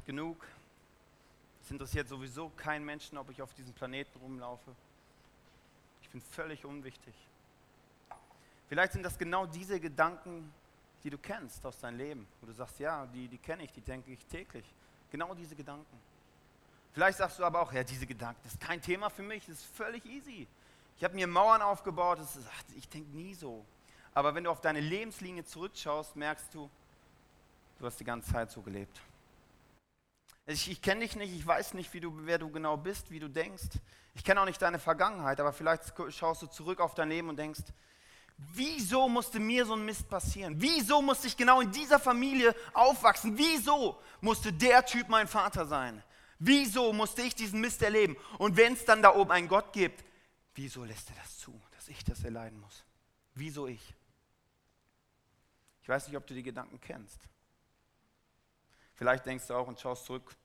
nicht genug. Es interessiert sowieso keinen Menschen, ob ich auf diesem Planeten rumlaufe. Ich bin völlig unwichtig. Vielleicht sind das genau diese Gedanken, die du kennst aus deinem Leben, wo du sagst, ja, die, die kenne ich, die denke ich täglich. Genau diese Gedanken. Vielleicht sagst du aber auch, ja, diese Gedanken, das ist kein Thema für mich, das ist völlig easy. Ich habe mir Mauern aufgebaut, ist, ich denke nie so. Aber wenn du auf deine Lebenslinie zurückschaust, merkst du, du hast die ganze Zeit so gelebt. Ich, ich kenne dich nicht, ich weiß nicht, wie du, wer du genau bist, wie du denkst. Ich kenne auch nicht deine Vergangenheit, aber vielleicht schaust du zurück auf dein Leben und denkst, wieso musste mir so ein Mist passieren? Wieso musste ich genau in dieser Familie aufwachsen? Wieso musste der Typ mein Vater sein? Wieso musste ich diesen Mist erleben? Und wenn es dann da oben einen Gott gibt, wieso lässt er das zu, dass ich das erleiden muss? Wieso ich? Ich weiß nicht, ob du die Gedanken kennst. Vielleicht denkst du auch und schaust zurück,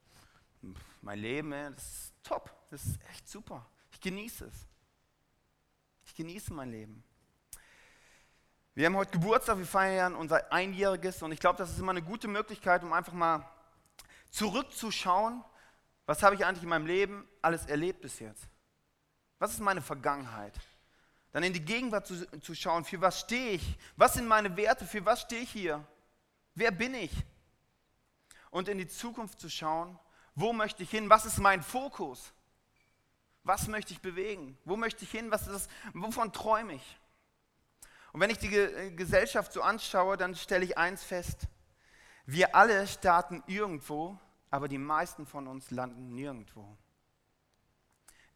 mein Leben, das ist top, das ist echt super. Ich genieße es. Ich genieße mein Leben. Wir haben heute Geburtstag, wir feiern unser Einjähriges und ich glaube, das ist immer eine gute Möglichkeit, um einfach mal zurückzuschauen, was habe ich eigentlich in meinem Leben alles erlebt bis jetzt? Was ist meine Vergangenheit? Dann in die Gegenwart zu, zu schauen, für was stehe ich? Was sind meine Werte? Für was stehe ich hier? Wer bin ich? Und in die Zukunft zu schauen, wo möchte ich hin? Was ist mein Fokus? Was möchte ich bewegen? Wo möchte ich hin? Was ist? Wovon träume ich? Und wenn ich die äh, Gesellschaft so anschaue, dann stelle ich eins fest. Wir alle starten irgendwo, aber die meisten von uns landen nirgendwo.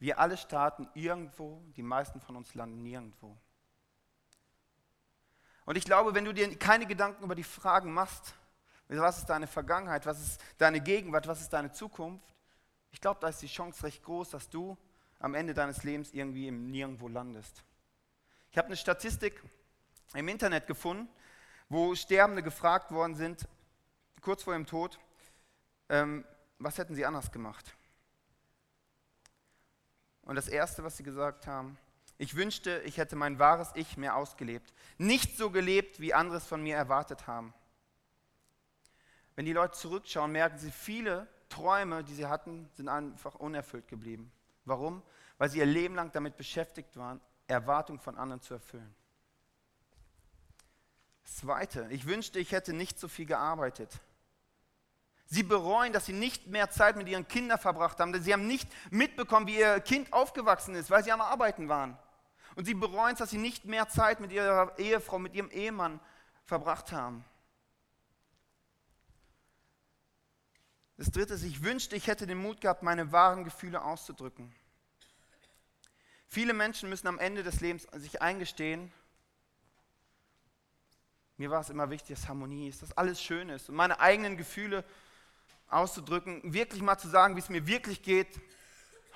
Wir alle starten irgendwo, die meisten von uns landen nirgendwo. Und ich glaube, wenn du dir keine Gedanken über die Fragen machst, was ist deine Vergangenheit, was ist deine Gegenwart, was ist deine Zukunft, ich glaube, da ist die Chance recht groß, dass du am Ende deines Lebens irgendwie im Nirgendwo landest. Ich habe eine Statistik im Internet gefunden, wo Sterbende gefragt worden sind, kurz vor ihrem Tod, ähm, was hätten sie anders gemacht? Und das Erste, was sie gesagt haben, ich wünschte, ich hätte mein wahres Ich mehr ausgelebt. Nicht so gelebt, wie andere es von mir erwartet haben. Wenn die Leute zurückschauen, merken sie, viele Träume, die sie hatten, sind einfach unerfüllt geblieben. Warum? Weil sie ihr Leben lang damit beschäftigt waren, Erwartungen von anderen zu erfüllen. Zweite, ich wünschte, ich hätte nicht so viel gearbeitet. Sie bereuen, dass sie nicht mehr Zeit mit ihren Kindern verbracht haben. Sie haben nicht mitbekommen, wie ihr Kind aufgewachsen ist, weil sie am Arbeiten waren. Und sie bereuen es, dass sie nicht mehr Zeit mit ihrer Ehefrau, mit ihrem Ehemann verbracht haben. Das Dritte ist, ich wünschte, ich hätte den Mut gehabt, meine wahren Gefühle auszudrücken. Viele Menschen müssen am Ende des Lebens sich eingestehen, mir war es immer wichtig, dass Harmonie ist, dass alles schön ist und meine eigenen Gefühle auszudrücken, wirklich mal zu sagen, wie es mir wirklich geht.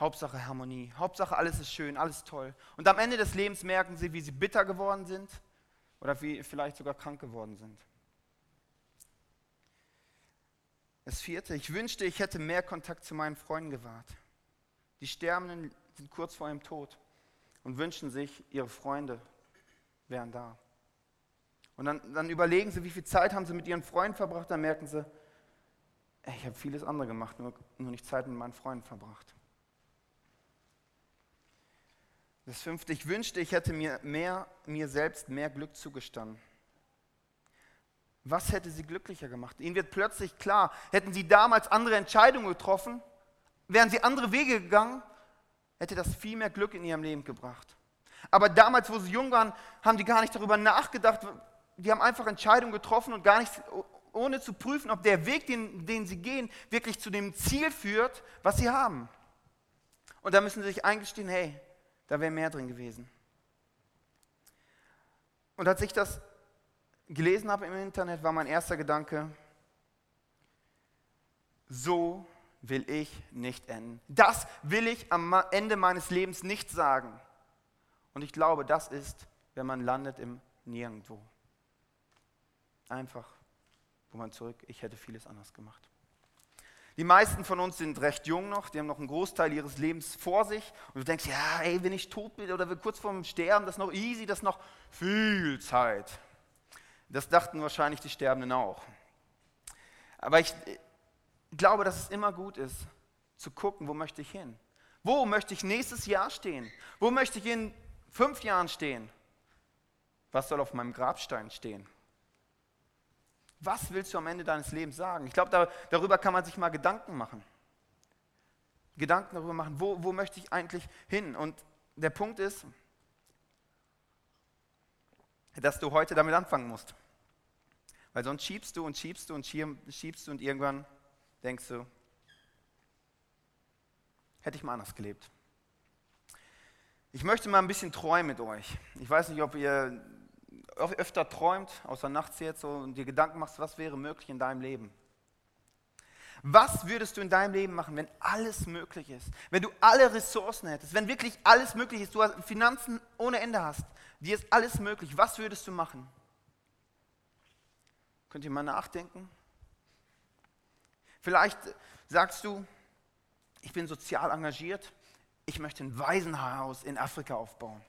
Hauptsache Harmonie, Hauptsache alles ist schön, alles toll. Und am Ende des Lebens merken sie, wie sie bitter geworden sind oder wie vielleicht sogar krank geworden sind. Das vierte, ich wünschte, ich hätte mehr Kontakt zu meinen Freunden gewahrt. Die Sterbenden sind kurz vor ihrem Tod und wünschen sich, ihre Freunde wären da. Und dann, dann überlegen sie, wie viel Zeit haben sie mit ihren Freunden verbracht, dann merken sie, ey, ich habe vieles andere gemacht, nur, nur nicht Zeit mit meinen Freunden verbracht. Das fünfte, ich wünschte, ich hätte mir, mehr, mir selbst mehr Glück zugestanden. Was hätte sie glücklicher gemacht? Ihnen wird plötzlich klar, hätten sie damals andere Entscheidungen getroffen, wären sie andere Wege gegangen, hätte das viel mehr Glück in ihrem Leben gebracht. Aber damals, wo sie jung waren, haben die gar nicht darüber nachgedacht, die haben einfach Entscheidungen getroffen und gar nicht, ohne zu prüfen, ob der Weg, den, den sie gehen, wirklich zu dem Ziel führt, was sie haben. Und da müssen sie sich eingestehen, hey, da wäre mehr drin gewesen. Und als ich das gelesen habe im Internet, war mein erster Gedanke, so will ich nicht enden. Das will ich am Ende meines Lebens nicht sagen. Und ich glaube, das ist, wenn man landet im Nirgendwo. Einfach, wo man zurück, ich hätte vieles anders gemacht. Die meisten von uns sind recht jung noch, die haben noch einen Großteil ihres Lebens vor sich. Und du denkst, ja, ey, wenn ich tot bin oder kurz vorm Sterben, das ist noch easy, das ist noch viel Zeit. Das dachten wahrscheinlich die Sterbenden auch. Aber ich, glaube, dass es immer gut ist, zu gucken, wo möchte ich hin? Wo möchte ich nächstes Jahr stehen? Wo möchte ich in fünf Jahren stehen? Was soll auf meinem Grabstein stehen? Was willst du am Ende deines Lebens sagen? Ich glaube, da, darüber kann man sich mal Gedanken machen. Gedanken darüber machen, wo, wo möchte ich eigentlich hin? Und der Punkt ist, dass du heute damit anfangen musst. Weil sonst schiebst du und schiebst du und schiebst du und irgendwann denkst du, hätte ich mal anders gelebt. Ich möchte mal ein bisschen träumen mit euch. Ich weiß nicht, ob ihr öfter träumt, außer nachts jetzt, so, und dir Gedanken machst, was wäre möglich in deinem Leben. Was würdest du in deinem Leben machen, wenn alles möglich ist? Wenn du alle Ressourcen hättest, wenn wirklich alles möglich ist, du Finanzen ohne Ende hast, dir ist alles möglich, was würdest du machen? Könnt ihr mal nachdenken? Vielleicht sagst du, ich bin sozial engagiert, ich möchte ein Waisenhaus in Afrika aufbauen.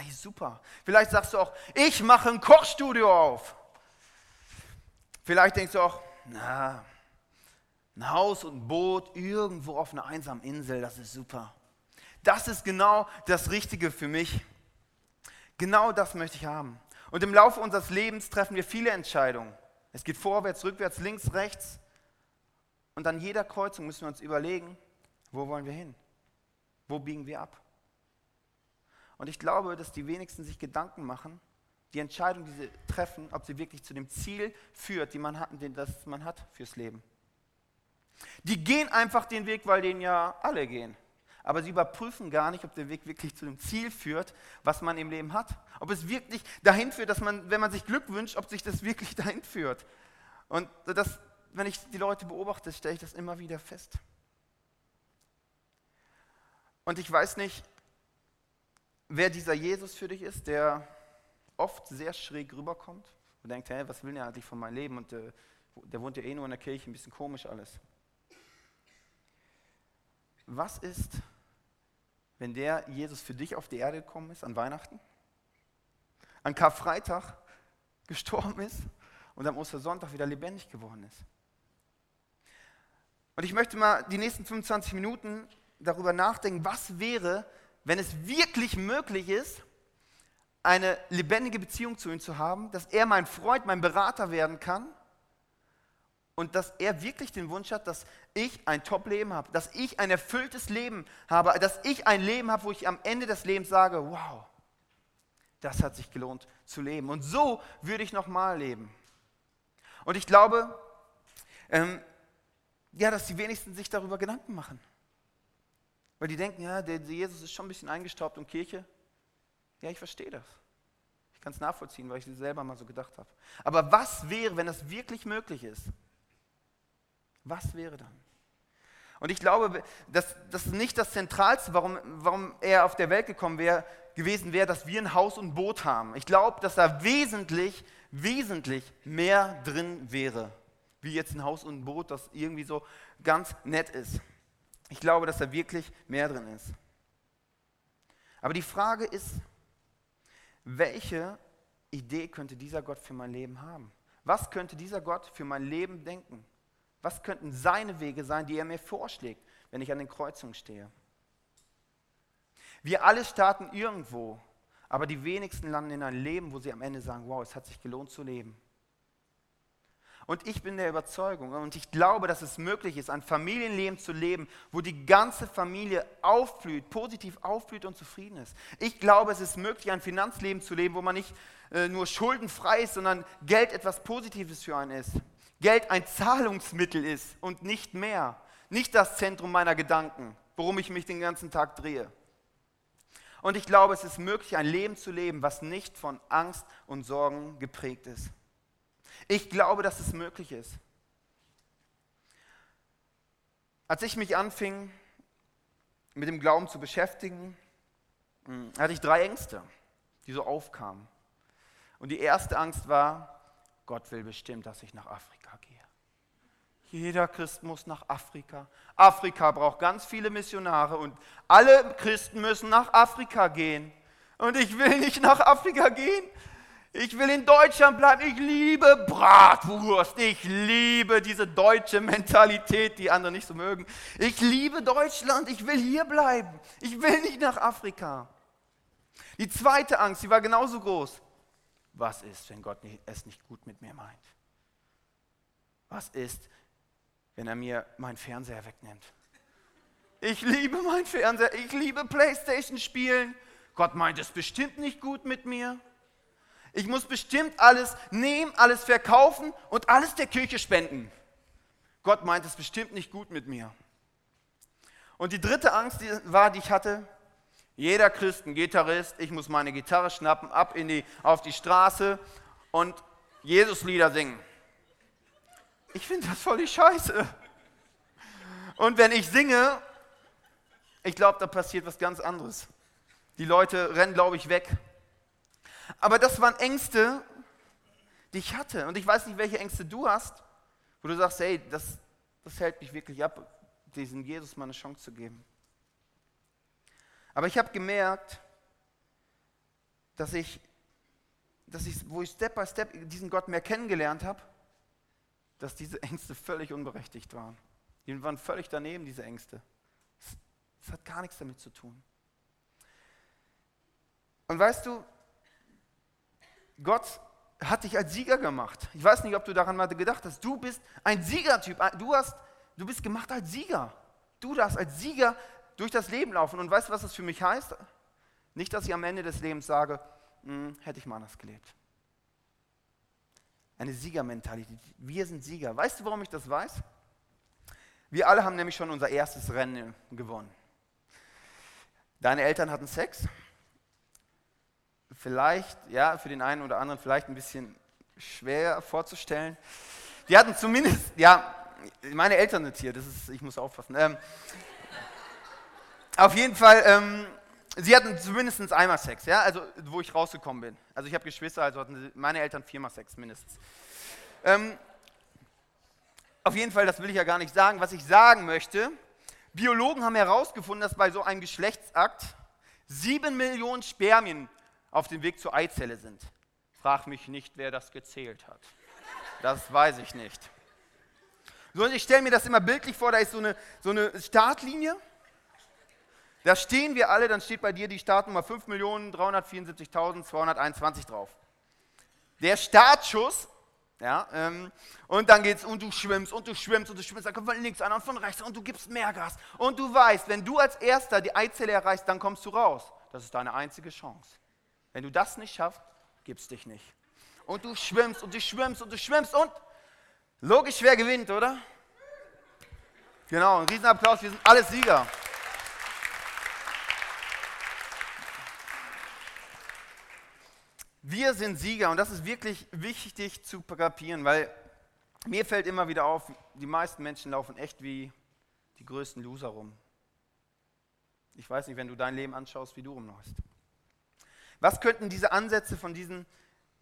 Ich, super. Vielleicht sagst du auch, ich mache ein Kochstudio auf. Vielleicht denkst du auch, na, ein Haus und ein Boot irgendwo auf einer einsamen Insel, das ist super. Das ist genau das Richtige für mich. Genau das möchte ich haben. Und im Laufe unseres Lebens treffen wir viele Entscheidungen. Es geht vorwärts, rückwärts, links, rechts. Und an jeder Kreuzung müssen wir uns überlegen, wo wollen wir hin? Wo biegen wir ab? Und ich glaube, dass die wenigsten sich Gedanken machen, die Entscheidung, die sie treffen, ob sie wirklich zu dem Ziel führt, die man hat, das man hat fürs Leben. Die gehen einfach den Weg, weil den ja alle gehen. Aber sie überprüfen gar nicht, ob der Weg wirklich zu dem Ziel führt, was man im Leben hat. Ob es wirklich dahin führt, dass man, wenn man sich Glück wünscht, ob sich das wirklich dahin führt. Und das, wenn ich die Leute beobachte, stelle ich das immer wieder fest. Und ich weiß nicht, wer dieser Jesus für dich ist, der oft sehr schräg rüberkommt und denkt, hey, was will der eigentlich von meinem Leben? Und äh, der wohnt ja eh nur in der Kirche, ein bisschen komisch alles. Was ist, wenn der Jesus für dich auf die Erde gekommen ist an Weihnachten, an Karfreitag gestorben ist und am Ostersonntag wieder lebendig geworden ist? Und ich möchte mal die nächsten 25 Minuten darüber nachdenken, was wäre, wenn es wirklich möglich ist, eine lebendige Beziehung zu ihm zu haben, dass er mein Freund, mein Berater werden kann und dass er wirklich den Wunsch hat, dass ich ein Top-Leben habe, dass ich ein erfülltes Leben habe, dass ich ein Leben habe, wo ich am Ende des Lebens sage, wow, das hat sich gelohnt zu leben. Und so würde ich nochmal leben. Und ich glaube, ähm, ja, dass die wenigsten sich darüber Gedanken machen. Weil die denken, ja, der, Jesus ist schon ein bisschen eingestaubt und Kirche. Ja, ich verstehe das. Ich kann es nachvollziehen, weil ich es selber mal so gedacht habe. Aber was wäre, wenn das wirklich möglich ist? Was wäre dann? Und ich glaube, dass das nicht das Zentralste, warum, warum er auf der Welt gekommen wäre, gewesen wäre, dass wir ein Haus und Boot haben. Ich glaube, dass da wesentlich, wesentlich mehr drin wäre, wie jetzt ein Haus und ein Boot, das irgendwie so ganz nett ist. Ich glaube, dass da wirklich mehr drin ist. Aber die Frage ist, welche Idee könnte dieser Gott für mein Leben haben? Was könnte dieser Gott für mein Leben denken? Was könnten seine Wege sein, die er mir vorschlägt, wenn ich an den Kreuzungen stehe? Wir alle starten irgendwo, aber die wenigsten landen in ein Leben, wo sie am Ende sagen, wow, es hat sich gelohnt zu leben. Und ich bin der Überzeugung und ich glaube, dass es möglich ist, ein Familienleben zu leben, wo die ganze Familie aufblüht, positiv aufblüht und zufrieden ist. Ich glaube, es ist möglich, ein Finanzleben zu leben, wo man nicht äh, nur schuldenfrei ist, sondern Geld etwas Positives für einen ist. Geld ein Zahlungsmittel ist und nicht mehr. Nicht das Zentrum meiner Gedanken, worum ich mich den ganzen Tag drehe. Und ich glaube, es ist möglich, ein Leben zu leben, was nicht von Angst und Sorgen geprägt ist. Ich glaube, dass es möglich ist. Als ich mich anfing, mit dem Glauben zu beschäftigen, hm, hatte ich drei Ängste, die so aufkamen. Und die erste Angst war, Gott will bestimmt, dass ich nach Afrika. Jeder Christ muss nach Afrika. Afrika braucht ganz viele Missionare und alle Christen müssen nach Afrika gehen. Und ich will nicht nach Afrika gehen. Ich will in Deutschland bleiben. Ich liebe Bratwurst. Ich liebe diese deutsche Mentalität, die andere nicht so mögen. Ich liebe Deutschland. Ich will hier bleiben. Ich will nicht nach Afrika. Die zweite Angst, die war genauso groß. Was ist, wenn Gott es nicht gut mit mir meint? Was ist, wenn er mir meinen Fernseher wegnimmt? Ich liebe meinen Fernseher. Ich liebe Playstation spielen. Gott meint es bestimmt nicht gut mit mir. Ich muss bestimmt alles nehmen, alles verkaufen und alles der Kirche spenden. Gott meint es bestimmt nicht gut mit mir. Und die dritte Angst die war, die ich hatte, jeder Christen-Gitarrist, ich muss meine Gitarre schnappen, ab in die, auf die Straße und Jesus-Lieder singen. Ich finde das voll die Scheiße. Und wenn ich singe, ich glaube, da passiert was ganz anderes. Die Leute rennen, glaube ich, weg. Aber das waren Ängste, die ich hatte. Und ich weiß nicht, welche Ängste du hast, wo du sagst, hey, das, das hält mich wirklich ab, diesen Jesus mal eine Chance zu geben. Aber ich habe gemerkt, dass ich, dass ich, wo ich Step by Step diesen Gott mehr kennengelernt habe, dass diese Ängste völlig unberechtigt waren. Die waren völlig daneben, diese Ängste. Das hat gar nichts damit zu tun. Und weißt du, Gott hat dich als Sieger gemacht. Ich weiß nicht, ob du daran mal gedacht hast. Du bist ein Siegertyp. Du, hast, du bist gemacht als Sieger. Du darfst als Sieger durch das Leben laufen. Und weißt du, was das für mich heißt? Nicht, dass ich am Ende des Lebens sage, hm, hätte ich mal anders gelebt. Eine Siegermentalität. Wir sind Sieger. Weißt du, warum ich das weiß? Wir alle haben nämlich schon unser erstes Rennen gewonnen. Deine Eltern hatten Sex, vielleicht, ja, für den einen oder anderen vielleicht ein bisschen schwer vorzustellen. Die hatten zumindest, ja, meine Eltern sind hier, das ist, ich muss aufpassen. Ähm, auf jeden Fall, ähm, sie hatten zumindest einmal Sex, ja, also wo ich rausgekommen bin. Also ich habe Geschwister, also hatten meine Eltern viermal Sex mindestens. Ähm, auf jeden Fall, das will ich ja gar nicht sagen. Was ich sagen möchte, Biologen haben herausgefunden, dass bei so einem Geschlechtsakt sieben Millionen Spermien auf dem Weg zur Eizelle sind. Frag mich nicht, wer das gezählt hat. Das weiß ich nicht. So, ich stelle mir das immer bildlich vor, da ist so eine, so eine Startlinie. Da stehen wir alle, dann steht bei dir die Startnummer 5.374.221 drauf. Der Startschuss, ja, ähm, und dann geht's und du schwimmst und du schwimmst und du schwimmst, dann kommt von links einer und von rechts und du gibst mehr Gas. Und du weißt, wenn du als Erster die Eizelle erreichst, dann kommst du raus. Das ist deine einzige Chance. Wenn du das nicht schaffst, gibst dich nicht. Und du schwimmst und du schwimmst und du schwimmst und logisch, wer gewinnt, oder? Genau, ein Riesenapplaus, wir sind alle Sieger. Wir sind Sieger und das ist wirklich wichtig zu kapieren, weil mir fällt immer wieder auf, die meisten Menschen laufen echt wie die größten Loser rum. Ich weiß nicht, wenn du dein Leben anschaust, wie du rumläufst. Was könnten diese Ansätze von diesem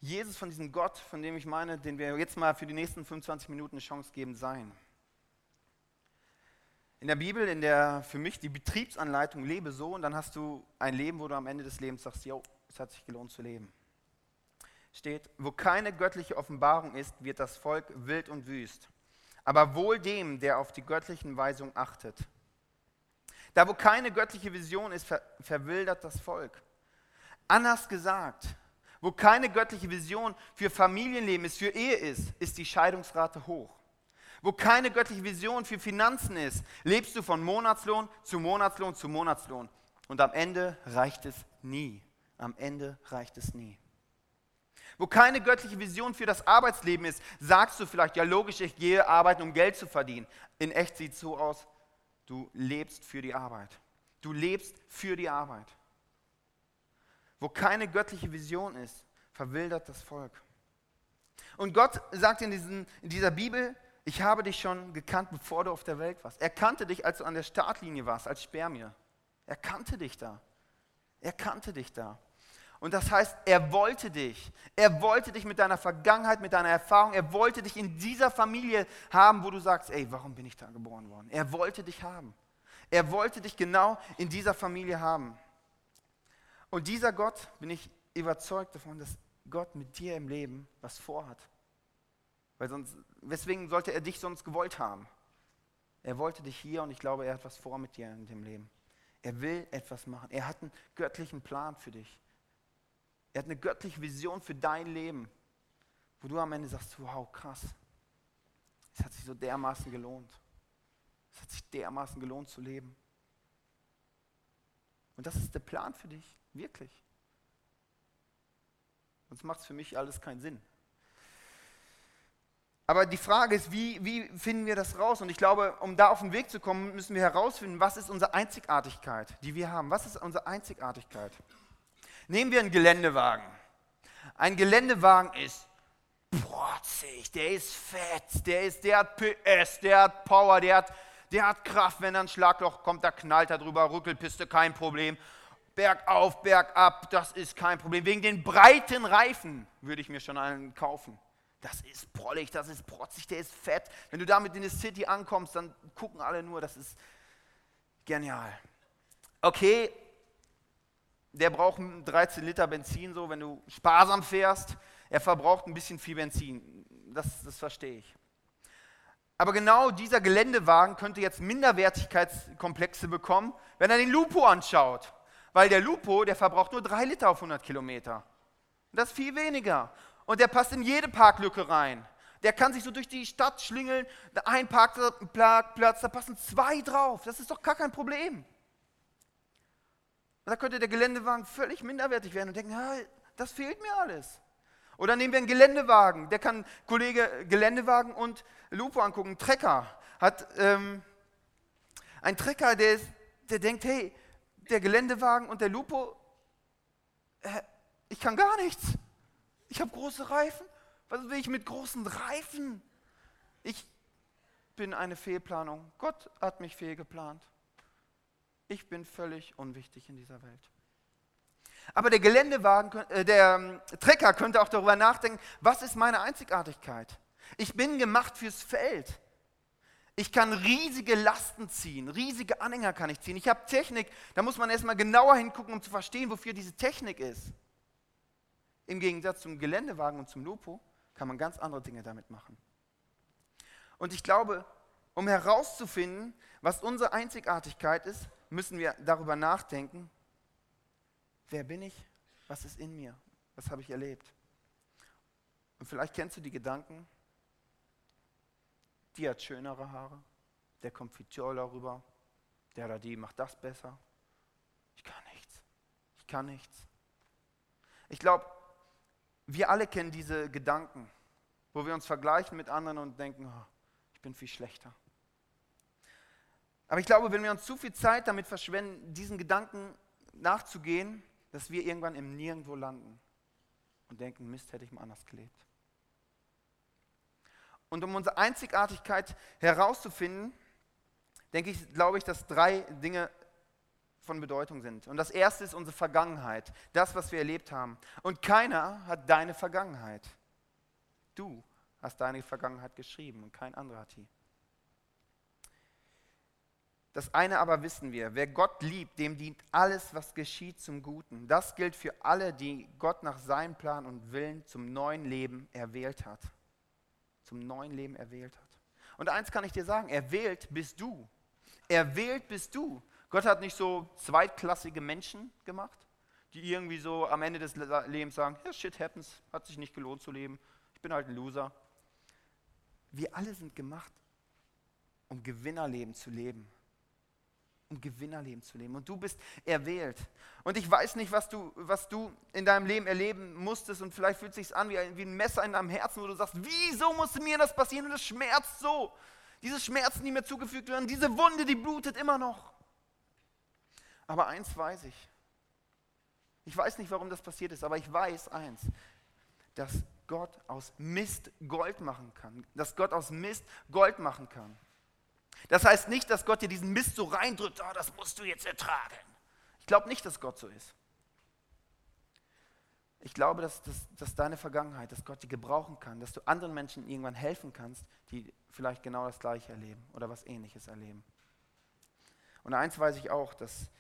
Jesus, von diesem Gott, von dem ich meine, den wir jetzt mal für die nächsten 25 Minuten eine Chance geben, sein? In der Bibel, in der für mich die Betriebsanleitung lebe so und dann hast du ein Leben, wo du am Ende des Lebens sagst, jo, es hat sich gelohnt zu leben. Steht, wo keine göttliche Offenbarung ist, wird das Volk wild und wüst. Aber wohl dem, der auf die göttlichen Weisungen achtet. Da, wo keine göttliche Vision ist, ver verwildert das Volk. Anders gesagt, wo keine göttliche Vision für Familienleben ist, für Ehe ist, ist die Scheidungsrate hoch. Wo keine göttliche Vision für Finanzen ist, lebst du von Monatslohn zu Monatslohn zu Monatslohn. Und am Ende reicht es nie. Am Ende reicht es nie. Wo keine göttliche Vision für das Arbeitsleben ist, sagst du vielleicht, ja logisch, ich gehe arbeiten, um Geld zu verdienen. In echt sieht es so aus, du lebst für die Arbeit. Du lebst für die Arbeit. Wo keine göttliche Vision ist, verwildert das Volk. Und Gott sagt in, diesen, in dieser Bibel, ich habe dich schon gekannt, bevor du auf der Welt warst. Er kannte dich, als du an der Startlinie warst, als Spermie. Er kannte dich da. Er kannte dich da. Und das heißt, er wollte dich. Er wollte dich mit deiner Vergangenheit, mit deiner Erfahrung. Er wollte dich in dieser Familie haben, wo du sagst, ey, warum bin ich da geboren worden? Er wollte dich haben. Er wollte dich genau in dieser Familie haben. Und dieser Gott, bin ich überzeugt davon, dass Gott mit dir im Leben was vorhat. Weil sonst, weswegen sollte er dich sonst gewollt haben? Er wollte dich hier und ich glaube, er hat was vor mit dir in dem Leben. Er will etwas machen. Er hat einen göttlichen Plan für dich. Er hat eine göttliche Vision für dein Leben, wo du am Ende sagst, wow, krass. Es hat sich so dermaßen gelohnt. Es hat sich dermaßen gelohnt zu leben. Und das ist der Plan für dich, wirklich. Sonst macht es für mich alles keinen Sinn. Aber die Frage ist, wie, wie finden wir das raus? Und ich glaube, um da auf den Weg zu kommen, müssen wir herausfinden, was ist unsere Einzigartigkeit, die wir haben. Was ist unsere Einzigartigkeit? Nehmen wir einen Geländewagen. Ein Geländewagen ist protzig, der ist fett, der, ist, der hat PS, der hat Power, der hat, der hat Kraft. Wenn ein Schlagloch kommt, da knallt er drüber, Rückelpiste, kein Problem. Bergauf, bergab, das ist kein Problem. Wegen den breiten Reifen würde ich mir schon einen kaufen. Das ist prollig, das ist protzig, der ist fett. Wenn du damit in die City ankommst, dann gucken alle nur, das ist genial. Okay, der braucht 13 Liter Benzin, so wenn du sparsam fährst. Er verbraucht ein bisschen viel Benzin. Das, das verstehe ich. Aber genau dieser Geländewagen könnte jetzt Minderwertigkeitskomplexe bekommen, wenn er den Lupo anschaut. Weil der Lupo, der verbraucht nur 3 Liter auf 100 Kilometer. Das ist viel weniger und der passt in jede Parklücke rein. Der kann sich so durch die Stadt schlingeln, ein Parkplatz, da passen zwei drauf. Das ist doch gar kein Problem. Da könnte der Geländewagen völlig minderwertig werden und denken, das fehlt mir alles. Oder nehmen wir einen Geländewagen. Der kann Kollege Geländewagen und Lupo angucken. Ein Trecker hat ähm, ein Trecker, der, ist, der denkt, hey, der Geländewagen und der Lupo, äh, ich kann gar nichts. Ich habe große Reifen. Was will ich mit großen Reifen? Ich bin eine Fehlplanung. Gott hat mich fehlgeplant. Ich bin völlig unwichtig in dieser Welt. Aber der Geländewagen, äh, der ähm, Trecker könnte auch darüber nachdenken, was ist meine Einzigartigkeit? Ich bin gemacht fürs Feld. Ich kann riesige Lasten ziehen, riesige Anhänger kann ich ziehen. Ich habe Technik, da muss man erstmal genauer hingucken, um zu verstehen, wofür diese Technik ist. Im Gegensatz zum Geländewagen und zum Lupo kann man ganz andere Dinge damit machen. Und ich glaube, um herauszufinden, was unsere Einzigartigkeit ist, müssen wir darüber nachdenken, wer bin ich, was ist in mir, was habe ich erlebt. Und vielleicht kennst du die Gedanken, die hat schönere Haare, der kommt viel toller rüber, der oder die macht das besser. Ich kann nichts, ich kann nichts. Ich glaube, wir alle kennen diese Gedanken, wo wir uns vergleichen mit anderen und denken, oh, ich bin viel schlechter. Aber ich glaube, wenn wir uns zu viel Zeit damit verschwenden, diesen Gedanken nachzugehen, dass wir irgendwann im Nirgendwo landen und denken, Mist, hätte ich mal anders gelebt. Und um unsere Einzigartigkeit herauszufinden, denke ich, glaube ich, dass drei Dinge von Bedeutung sind. Und das erste ist unsere Vergangenheit, das, was wir erlebt haben. Und keiner hat deine Vergangenheit. Du hast deine Vergangenheit geschrieben und kein anderer hat die. Das eine aber wissen wir, wer Gott liebt, dem dient alles, was geschieht, zum Guten. Das gilt für alle, die Gott nach seinem Plan und Willen zum neuen Leben erwählt hat. Zum neuen Leben erwählt hat. Und eins kann ich dir sagen, erwählt bist du. Erwählt bist du. Gott hat nicht so zweitklassige Menschen gemacht, die irgendwie so am Ende des Lebens sagen, ja, shit happens, hat sich nicht gelohnt zu leben, ich bin halt ein Loser. Wir alle sind gemacht, um Gewinnerleben zu leben. Um Gewinnerleben zu leben. Und du bist erwählt. Und ich weiß nicht, was du, was du in deinem Leben erleben musstest. Und vielleicht fühlt es sich an wie ein, wie ein Messer in deinem Herzen, wo du sagst, wieso musste mir das passieren? Und es schmerzt so. Diese Schmerzen, die mir zugefügt werden, diese Wunde, die blutet immer noch. Aber eins weiß ich. Ich weiß nicht, warum das passiert ist, aber ich weiß eins, dass Gott aus Mist Gold machen kann. Dass Gott aus Mist Gold machen kann. Das heißt nicht, dass Gott dir diesen Mist so reindrückt, oh, das musst du jetzt ertragen. Ich glaube nicht, dass Gott so ist. Ich glaube, dass, dass, dass deine Vergangenheit, dass Gott die gebrauchen kann, dass du anderen Menschen irgendwann helfen kannst, die vielleicht genau das Gleiche erleben oder was Ähnliches erleben. Und eins weiß ich auch, dass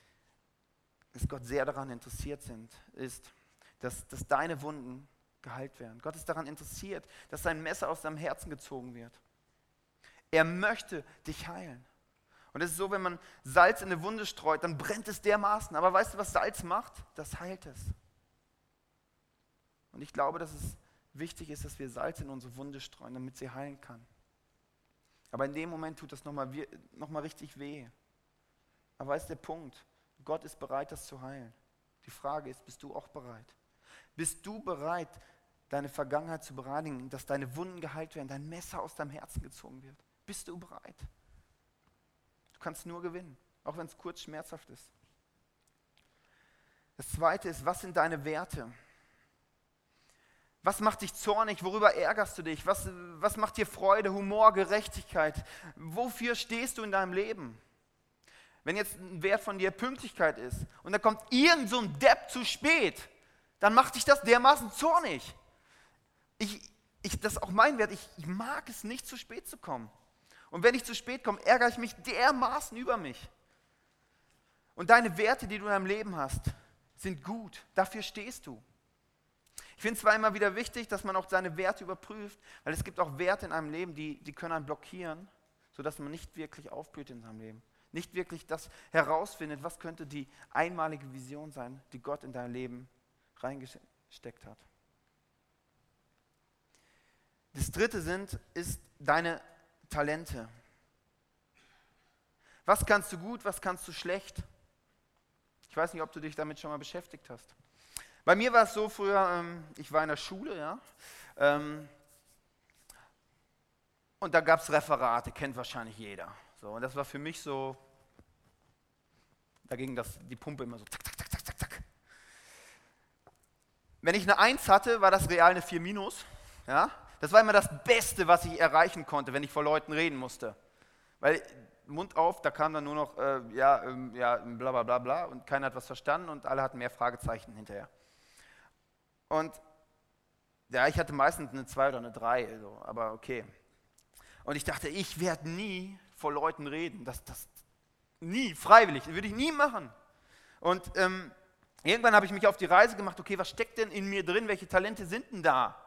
dass Gott sehr daran interessiert sind, ist, dass, dass deine Wunden geheilt werden. Gott ist daran interessiert, dass sein Messer aus seinem Herzen gezogen wird. Er möchte dich heilen. Und es ist so, wenn man Salz in eine Wunde streut, dann brennt es dermaßen. Aber weißt du, was Salz macht? Das heilt es. Und ich glaube, dass es wichtig ist, dass wir Salz in unsere Wunde streuen, damit sie heilen kann. Aber in dem Moment tut das nochmal noch mal richtig weh. Aber weißt du, der Punkt, Gott ist bereit, das zu heilen. Die Frage ist, bist du auch bereit? Bist du bereit, deine Vergangenheit zu bereinigen, dass deine Wunden geheilt werden, dein Messer aus deinem Herzen gezogen wird? Bist du bereit? Du kannst nur gewinnen, auch wenn es kurz schmerzhaft ist. Das zweite ist, was sind deine Werte? Was macht dich zornig? Worüber ärgerst du dich? Was, was macht dir Freude, Humor, Gerechtigkeit? Wofür stehst du in deinem Leben? Wenn jetzt ein Wert von dir Pünktlichkeit ist und da kommt irgend so ein Depp zu spät, dann macht dich das dermaßen zornig. Ich, ich, das ist auch mein Wert. Ich, ich mag es nicht, zu spät zu kommen. Und wenn ich zu spät komme, ärgere ich mich dermaßen über mich. Und deine Werte, die du in deinem Leben hast, sind gut. Dafür stehst du. Ich finde es zwar immer wieder wichtig, dass man auch seine Werte überprüft, weil es gibt auch Werte in einem Leben, die, die können einen blockieren, sodass man nicht wirklich aufblüht in seinem Leben. Nicht wirklich das herausfindet, was könnte die einmalige Vision sein, die Gott in dein Leben reingesteckt hat. Das dritte sind, ist deine Talente. Was kannst du gut, was kannst du schlecht? Ich weiß nicht, ob du dich damit schon mal beschäftigt hast. Bei mir war es so früher, ähm, ich war in der Schule, ja, ähm, und da gab es Referate, kennt wahrscheinlich jeder. So, und das war für mich so, da ging das, die Pumpe immer so zack, zack, zack, zack, zack. Wenn ich eine 1 hatte, war das real eine 4 minus. Ja? Das war immer das Beste, was ich erreichen konnte, wenn ich vor Leuten reden musste. Weil Mund auf, da kam dann nur noch, äh, ja, ähm, ja, bla bla bla bla und keiner hat was verstanden und alle hatten mehr Fragezeichen hinterher. Und ja, ich hatte meistens eine 2 oder eine 3, also, aber okay. Und ich dachte, ich werde nie vor Leuten reden. Das, das, nie, freiwillig, das würde ich nie machen. Und ähm, irgendwann habe ich mich auf die Reise gemacht, okay, was steckt denn in mir drin, welche Talente sind denn da?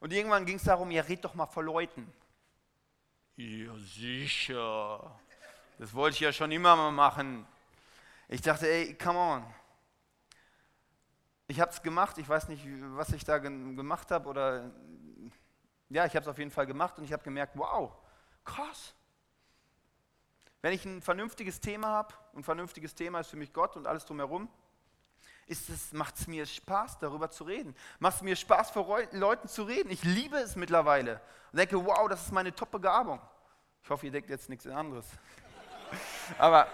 Und irgendwann ging es darum, ja, red doch mal vor Leuten. Ja, sicher. Das wollte ich ja schon immer mal machen. Ich dachte, ey, come on. Ich habe es gemacht, ich weiß nicht, was ich da gemacht habe oder ja, ich habe es auf jeden Fall gemacht und ich habe gemerkt, wow, krass. Wenn ich ein vernünftiges Thema habe, ein vernünftiges Thema ist für mich Gott und alles drumherum, macht es mir Spaß, darüber zu reden. Macht es mir Spaß, vor Leuten zu reden. Ich liebe es mittlerweile und denke, wow, das ist meine Top-Begabung. Ich hoffe, ihr denkt jetzt nichts anderes. Aber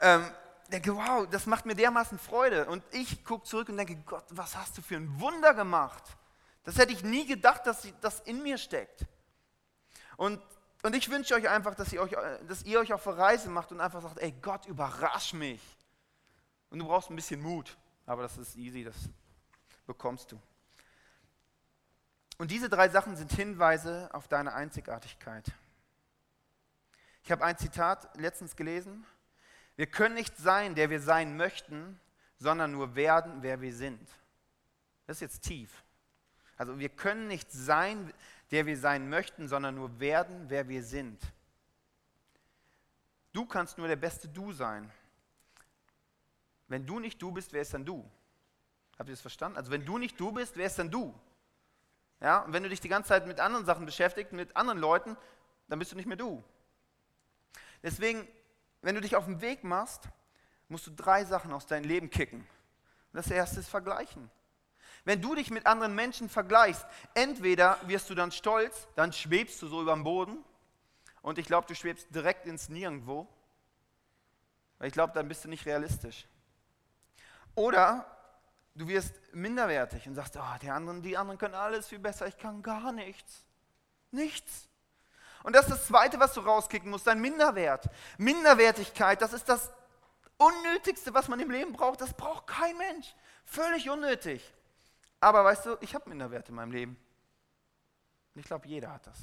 ähm, denke, wow, das macht mir dermaßen Freude. Und ich gucke zurück und denke, Gott, was hast du für ein Wunder gemacht? Das hätte ich nie gedacht, dass das in mir steckt. Und, und ich wünsche euch einfach, dass ihr, euch, dass ihr euch auf eine Reise macht und einfach sagt, ey Gott, überrasch mich. Und du brauchst ein bisschen Mut, aber das ist easy, das bekommst du. Und diese drei Sachen sind Hinweise auf deine Einzigartigkeit. Ich habe ein Zitat letztens gelesen. Wir können nicht sein, der wir sein möchten, sondern nur werden, wer wir sind. Das ist jetzt tief. Also wir können nicht sein, der wir sein möchten, sondern nur werden, wer wir sind. Du kannst nur der beste Du sein. Wenn du nicht du bist, wer ist dann du? Habt ihr das verstanden? Also wenn du nicht du bist, wer ist dann du? Ja, und wenn du dich die ganze Zeit mit anderen Sachen beschäftigst, mit anderen Leuten, dann bist du nicht mehr du. Deswegen wenn du dich auf den Weg machst, musst du drei Sachen aus deinem Leben kicken. Das erste ist Vergleichen. Wenn du dich mit anderen Menschen vergleichst, entweder wirst du dann stolz, dann schwebst du so über dem Boden und ich glaube, du schwebst direkt ins Nirgendwo, weil ich glaube, dann bist du nicht realistisch. Oder du wirst minderwertig und sagst, oh, die anderen, die anderen können alles viel besser, ich kann gar nichts. Nichts. Und das ist das Zweite, was du rauskicken musst, dein Minderwert. Minderwertigkeit, das ist das Unnötigste, was man im Leben braucht. Das braucht kein Mensch. Völlig unnötig. Aber weißt du, ich habe Minderwert in meinem Leben. Und ich glaube, jeder hat das.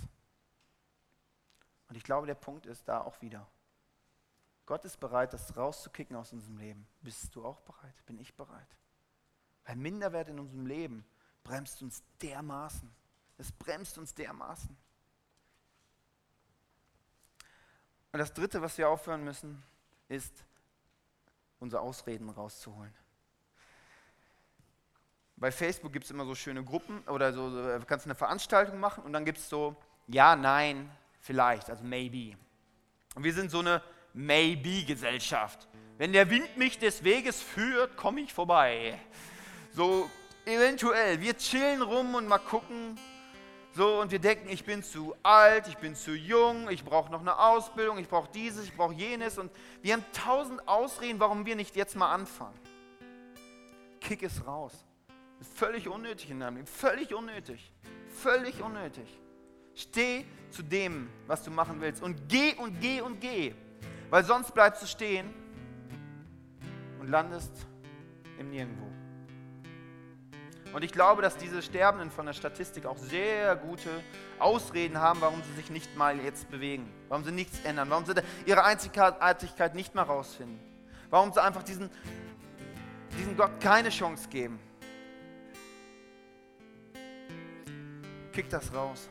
Und ich glaube, der Punkt ist da auch wieder. Gott ist bereit, das rauszukicken aus unserem Leben. Bist du auch bereit? Bin ich bereit? Weil Minderwert in unserem Leben bremst uns dermaßen. Es bremst uns dermaßen. Und das Dritte, was wir aufhören müssen, ist, unsere Ausreden rauszuholen. Bei Facebook gibt es immer so schöne Gruppen oder so, du kannst eine Veranstaltung machen und dann gibt es so, ja, nein, vielleicht, also maybe. Und wir sind so eine Maybe-Gesellschaft. Wenn der Wind mich des Weges führt, komme ich vorbei. So eventuell, wir chillen rum und mal gucken, so, und wir denken, ich bin zu alt, ich bin zu jung, ich brauche noch eine Ausbildung, ich brauche dieses, ich brauche jenes. Und wir haben tausend Ausreden, warum wir nicht jetzt mal anfangen. Kick es raus. Ist völlig unnötig in deinem Leben. Völlig unnötig. Völlig unnötig. Steh zu dem, was du machen willst. Und geh und geh und geh. Weil sonst bleibst du stehen und landest im Nirgendwo. Und ich glaube, dass diese Sterbenden von der Statistik auch sehr gute Ausreden haben, warum sie sich nicht mal jetzt bewegen, warum sie nichts ändern, warum sie ihre Einzigartigkeit nicht mehr rausfinden, warum sie einfach diesen, diesen Gott keine Chance geben. Kick das raus.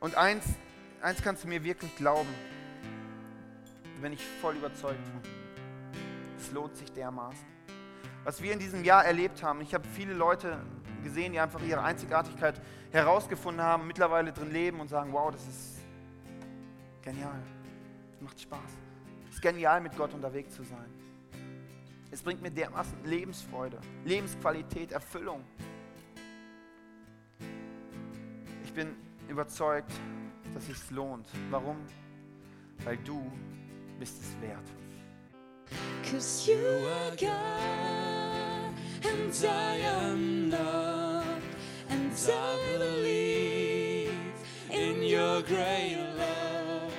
Und eins, eins kannst du mir wirklich glauben, wenn ich voll überzeugt bin. Es lohnt sich dermaßen was wir in diesem Jahr erlebt haben. Ich habe viele Leute gesehen, die einfach ihre Einzigartigkeit herausgefunden haben, mittlerweile drin leben und sagen, wow, das ist genial. Das macht Spaß. Es ist genial, mit Gott unterwegs zu sein. Es bringt mir dermaßen Lebensfreude, Lebensqualität, Erfüllung. Ich bin überzeugt, dass es lohnt. Warum? Weil du bist es wert. Cause you are God and I am not and I believe in your great love.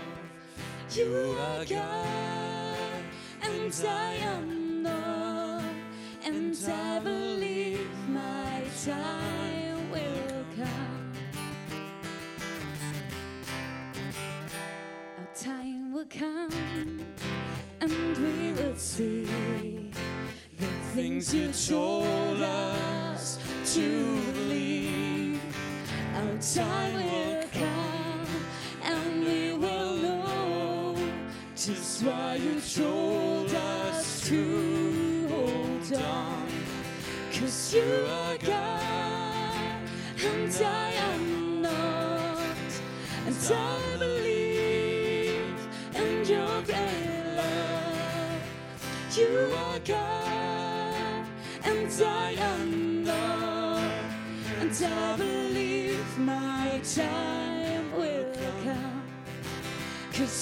You are God and I am not and I believe my time come and we will see the things you told us to believe. Our time will come and we will know just why you told us to hold on. Cause you are God and I am not. And I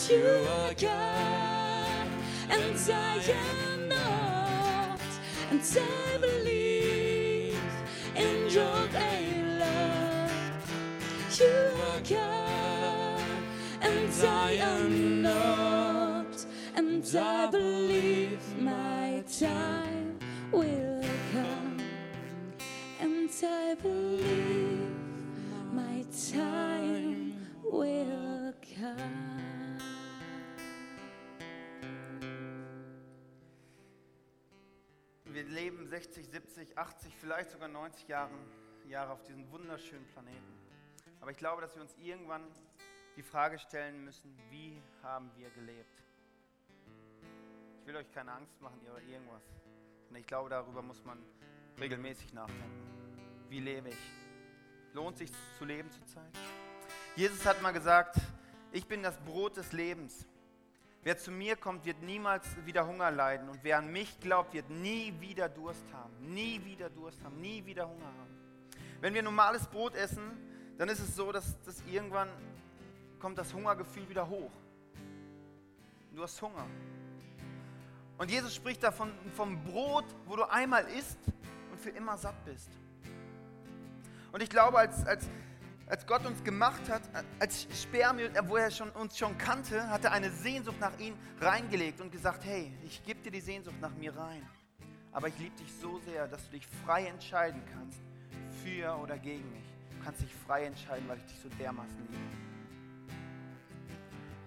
You are God, and I am not, and I believe in your great love. You are God, and I am not, and I believe my time will come, and I believe my time will come. Leben 60, 70, 80, vielleicht sogar 90 Jahre, Jahre auf diesem wunderschönen Planeten. Aber ich glaube, dass wir uns irgendwann die Frage stellen müssen, wie haben wir gelebt? Ich will euch keine Angst machen oder irgendwas. Und ich glaube, darüber muss man regelmäßig nachdenken. Wie lebe ich? Lohnt sich zu leben zurzeit? Jesus hat mal gesagt, ich bin das Brot des Lebens. Wer zu mir kommt, wird niemals wieder Hunger leiden. Und wer an mich glaubt, wird nie wieder Durst haben. Nie wieder Durst haben, nie wieder Hunger haben. Wenn wir normales Brot essen, dann ist es so, dass, dass irgendwann kommt das Hungergefühl wieder hoch. Du hast Hunger. Und Jesus spricht davon vom Brot, wo du einmal isst und für immer satt bist. Und ich glaube, als, als, als Gott uns gemacht hat, als Spermien, wo er schon, uns schon kannte, hat er eine Sehnsucht nach ihm reingelegt und gesagt, hey, ich gebe dir die Sehnsucht nach mir rein. Aber ich liebe dich so sehr, dass du dich frei entscheiden kannst, für oder gegen mich. Du kannst dich frei entscheiden, weil ich dich so dermaßen liebe.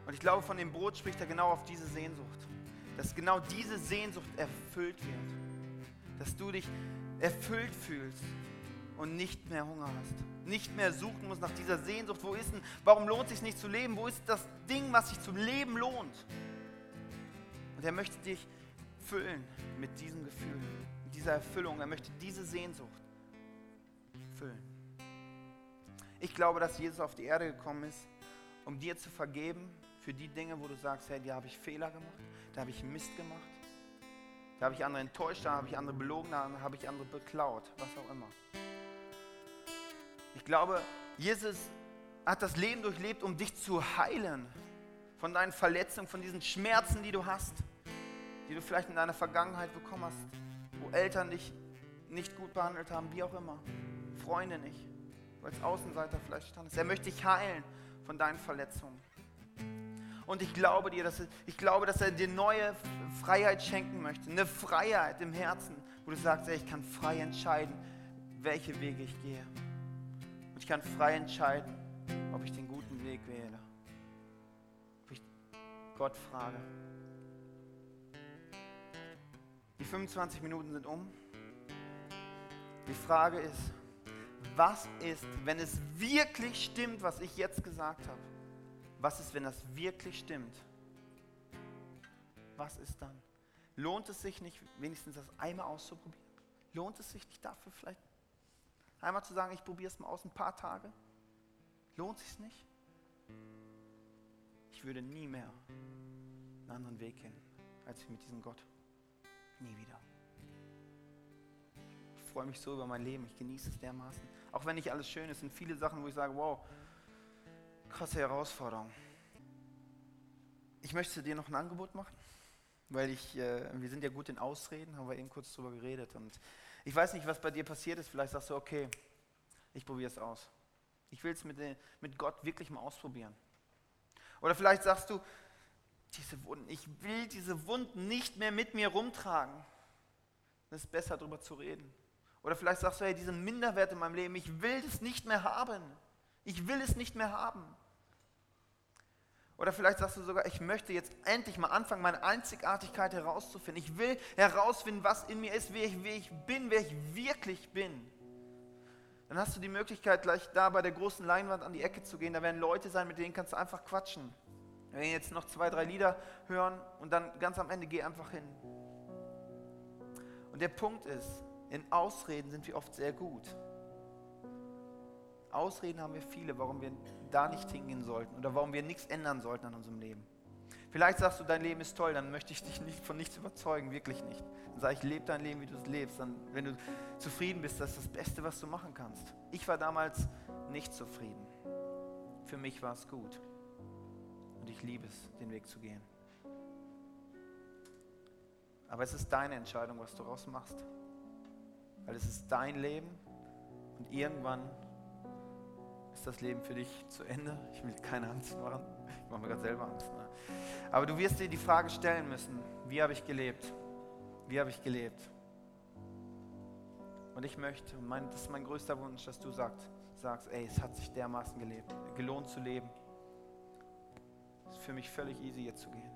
Und ich glaube, von dem Brot spricht er genau auf diese Sehnsucht dass genau diese Sehnsucht erfüllt wird. Dass du dich erfüllt fühlst und nicht mehr Hunger hast. Nicht mehr suchen musst nach dieser Sehnsucht. Wo ist denn, warum lohnt es sich nicht zu leben? Wo ist das Ding, was sich zum Leben lohnt? Und er möchte dich füllen mit diesem Gefühl, mit dieser Erfüllung. Er möchte diese Sehnsucht füllen. Ich glaube, dass Jesus auf die Erde gekommen ist, um dir zu vergeben für die Dinge, wo du sagst, hey, da habe ich Fehler gemacht, da habe ich Mist gemacht, da habe ich andere enttäuscht, da habe ich andere belogen, da habe ich andere beklaut, was auch immer. Ich glaube, Jesus hat das Leben durchlebt, um dich zu heilen von deinen Verletzungen, von diesen Schmerzen, die du hast, die du vielleicht in deiner Vergangenheit bekommen hast, wo Eltern dich nicht gut behandelt haben, wie auch immer, Freunde nicht, du als Außenseiter vielleicht standest. Er möchte dich heilen von deinen Verletzungen. Und ich glaube dir, dass er, ich glaube, dass er dir neue Freiheit schenken möchte, eine Freiheit im Herzen, wo du sagst, ey, ich kann frei entscheiden, welche Wege ich gehe. Ich kann frei entscheiden, ob ich den guten Weg wähle. Ob ich Gott frage. Die 25 Minuten sind um. Die Frage ist, was ist, wenn es wirklich stimmt, was ich jetzt gesagt habe? Was ist, wenn das wirklich stimmt? Was ist dann? Lohnt es sich nicht, wenigstens das einmal auszuprobieren? Lohnt es sich nicht dafür vielleicht Einmal zu sagen, ich probiere es mal aus ein paar Tage. Lohnt sich nicht? Ich würde nie mehr einen anderen Weg gehen, als mit diesem Gott. Nie wieder. Ich freue mich so über mein Leben, ich genieße es dermaßen. Auch wenn nicht alles schön ist, sind viele Sachen, wo ich sage, wow, krasse Herausforderung. Ich möchte dir noch ein Angebot machen, weil ich, äh, wir sind ja gut in Ausreden, haben wir eben kurz drüber geredet und ich weiß nicht, was bei dir passiert ist. Vielleicht sagst du, okay, ich probiere es aus. Ich will es mit, mit Gott wirklich mal ausprobieren. Oder vielleicht sagst du, diese Wunden, ich will diese Wunden nicht mehr mit mir rumtragen. Es ist besser, darüber zu reden. Oder vielleicht sagst du, hey, diese Minderwert in meinem Leben, ich will es nicht mehr haben. Ich will es nicht mehr haben. Oder vielleicht sagst du sogar, ich möchte jetzt endlich mal anfangen, meine Einzigartigkeit herauszufinden. Ich will herausfinden, was in mir ist, wer ich, wer ich bin, wer ich wirklich bin. Dann hast du die Möglichkeit, gleich da bei der großen Leinwand an die Ecke zu gehen. Da werden Leute sein, mit denen kannst du einfach quatschen. Wir werden jetzt noch zwei, drei Lieder hören und dann ganz am Ende geh einfach hin. Und der Punkt ist, in Ausreden sind wir oft sehr gut. Ausreden haben wir viele, warum wir da nicht hingehen sollten oder warum wir nichts ändern sollten an unserem Leben. Vielleicht sagst du, dein Leben ist toll, dann möchte ich dich nicht von nichts überzeugen, wirklich nicht. Dann sage ich, lebe dein Leben, wie du es lebst. Dann, wenn du zufrieden bist, das ist das Beste, was du machen kannst. Ich war damals nicht zufrieden. Für mich war es gut. Und ich liebe es, den Weg zu gehen. Aber es ist deine Entscheidung, was du daraus machst. Weil es ist dein Leben und irgendwann ist das Leben für dich zu Ende. Ich will keine Angst machen. Ich mache mir gerade selber Angst. Ne? Aber du wirst dir die Frage stellen müssen, wie habe ich gelebt? Wie habe ich gelebt? Und ich möchte, mein, das ist mein größter Wunsch, dass du sagst, sagst, ey, es hat sich dermaßen gelebt, gelohnt zu leben. Es ist für mich völlig easy, jetzt zu gehen.